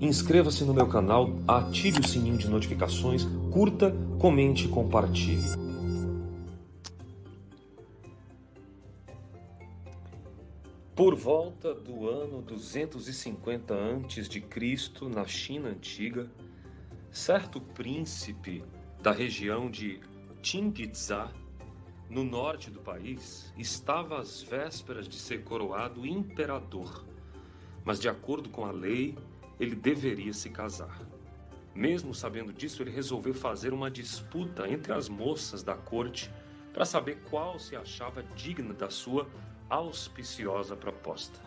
Inscreva-se no meu canal, ative o sininho de notificações, curta, comente e compartilhe. Por volta do ano 250 a.C., na China antiga, certo príncipe da região de Tingizhá, no norte do país, estava às vésperas de ser coroado imperador. Mas, de acordo com a lei, ele deveria se casar. Mesmo sabendo disso, ele resolveu fazer uma disputa entre as moças da corte para saber qual se achava digna da sua auspiciosa proposta.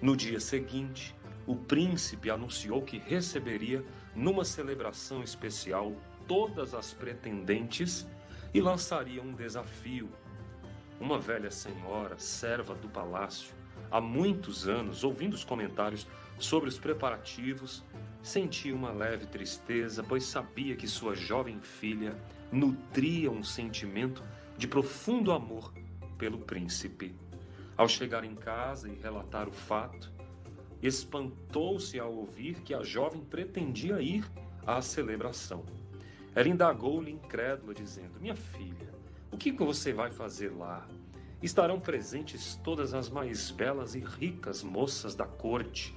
No dia seguinte, o príncipe anunciou que receberia, numa celebração especial, todas as pretendentes e lançaria um desafio. Uma velha senhora, serva do palácio, há muitos anos, ouvindo os comentários sobre os preparativos, sentia uma leve tristeza, pois sabia que sua jovem filha nutria um sentimento de profundo amor pelo príncipe. Ao chegar em casa e relatar o fato, espantou-se ao ouvir que a jovem pretendia ir à celebração. Ela indagou-lhe incrédula, dizendo: Minha filha, o que você vai fazer lá? Estarão presentes todas as mais belas e ricas moças da corte.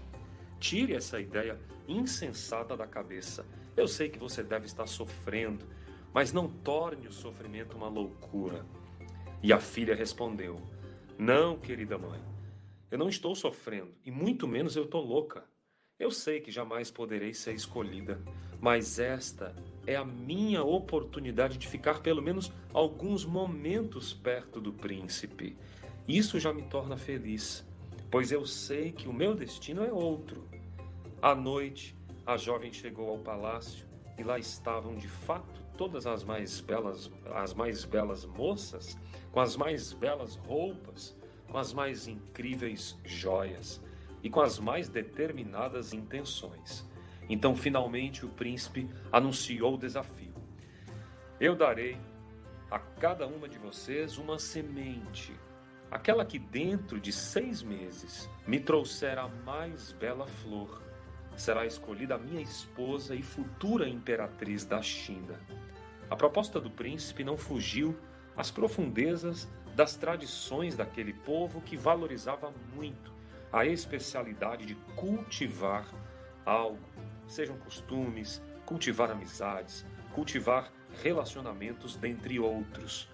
Tire essa ideia insensata da cabeça. Eu sei que você deve estar sofrendo, mas não torne o sofrimento uma loucura. E a filha respondeu: Não, querida mãe, eu não estou sofrendo, e muito menos eu estou louca. Eu sei que jamais poderei ser escolhida, mas esta é a minha oportunidade de ficar pelo menos alguns momentos perto do príncipe. Isso já me torna feliz, pois eu sei que o meu destino é outro. À noite, a jovem chegou ao palácio e lá estavam de fato todas as mais belas, as mais belas moças, com as mais belas roupas, com as mais incríveis joias e com as mais determinadas intenções. Então, finalmente, o príncipe anunciou o desafio: Eu darei a cada uma de vocês uma semente, aquela que dentro de seis meses me trouxer a mais bela flor. Será escolhida a minha esposa e futura imperatriz da China. A proposta do príncipe não fugiu às profundezas das tradições daquele povo que valorizava muito a especialidade de cultivar algo, sejam costumes, cultivar amizades, cultivar relacionamentos, dentre outros.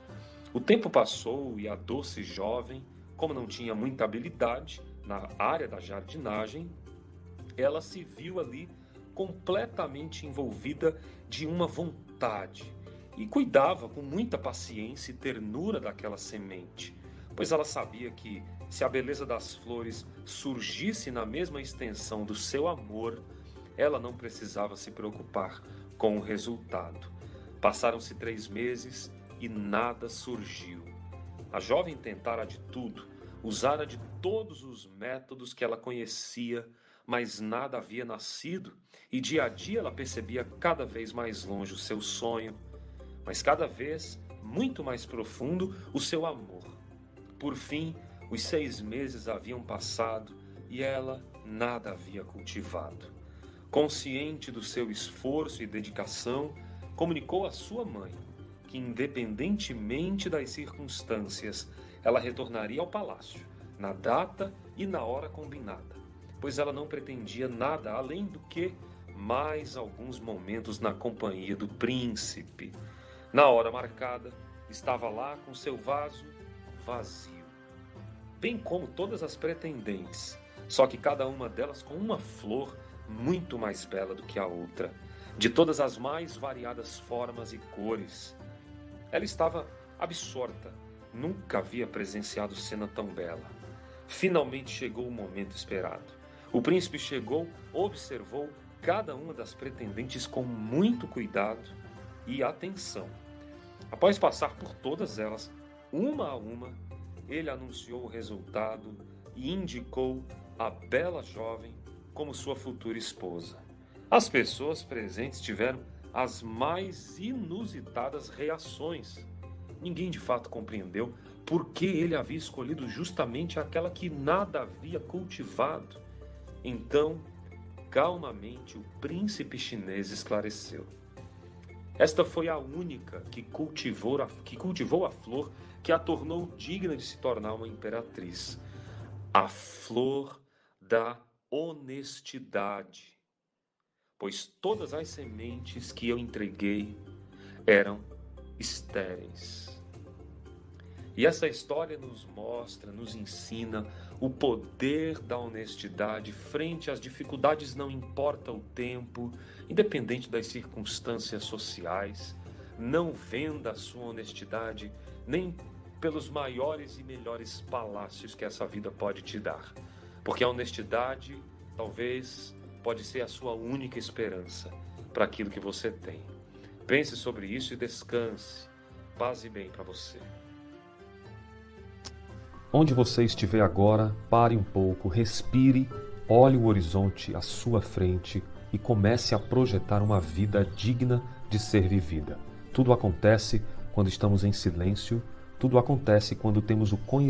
O tempo passou e a doce jovem, como não tinha muita habilidade na área da jardinagem, ela se viu ali completamente envolvida de uma vontade e cuidava com muita paciência e ternura daquela semente, pois ela sabia que se a beleza das flores surgisse na mesma extensão do seu amor, ela não precisava se preocupar com o resultado. Passaram-se três meses e nada surgiu. A jovem tentara de tudo, usara de todos os métodos que ela conhecia, mas nada havia nascido, e dia a dia ela percebia cada vez mais longe o seu sonho, mas cada vez muito mais profundo o seu amor. Por fim, os seis meses haviam passado e ela nada havia cultivado. Consciente do seu esforço e dedicação, comunicou à sua mãe que, independentemente das circunstâncias, ela retornaria ao palácio, na data e na hora combinada, pois ela não pretendia nada além do que mais alguns momentos na companhia do príncipe. Na hora marcada, estava lá com seu vaso vazio bem como todas as pretendentes, só que cada uma delas com uma flor muito mais bela do que a outra, de todas as mais variadas formas e cores. Ela estava absorta, nunca havia presenciado cena tão bela. Finalmente chegou o momento esperado. O príncipe chegou, observou cada uma das pretendentes com muito cuidado e atenção. Após passar por todas elas, uma a uma, ele anunciou o resultado e indicou a bela jovem como sua futura esposa. As pessoas presentes tiveram as mais inusitadas reações. Ninguém de fato compreendeu por que ele havia escolhido justamente aquela que nada havia cultivado. Então, calmamente o príncipe chinês esclareceu. Esta foi a única que cultivou a, que cultivou a flor que a tornou digna de se tornar uma imperatriz. A flor da honestidade. Pois todas as sementes que eu entreguei eram estéreis. E essa história nos mostra, nos ensina o poder da honestidade frente às dificuldades, não importa o tempo, independente das circunstâncias sociais. Não venda a sua honestidade nem pelos maiores e melhores palácios que essa vida pode te dar. Porque a honestidade, talvez, pode ser a sua única esperança para aquilo que você tem. Pense sobre isso e descanse. Paz e bem para você. Onde você estiver agora, pare um pouco, respire, olhe o horizonte à sua frente e comece a projetar uma vida digna de ser vivida. Tudo acontece quando estamos em silêncio, tudo acontece quando temos o conhecimento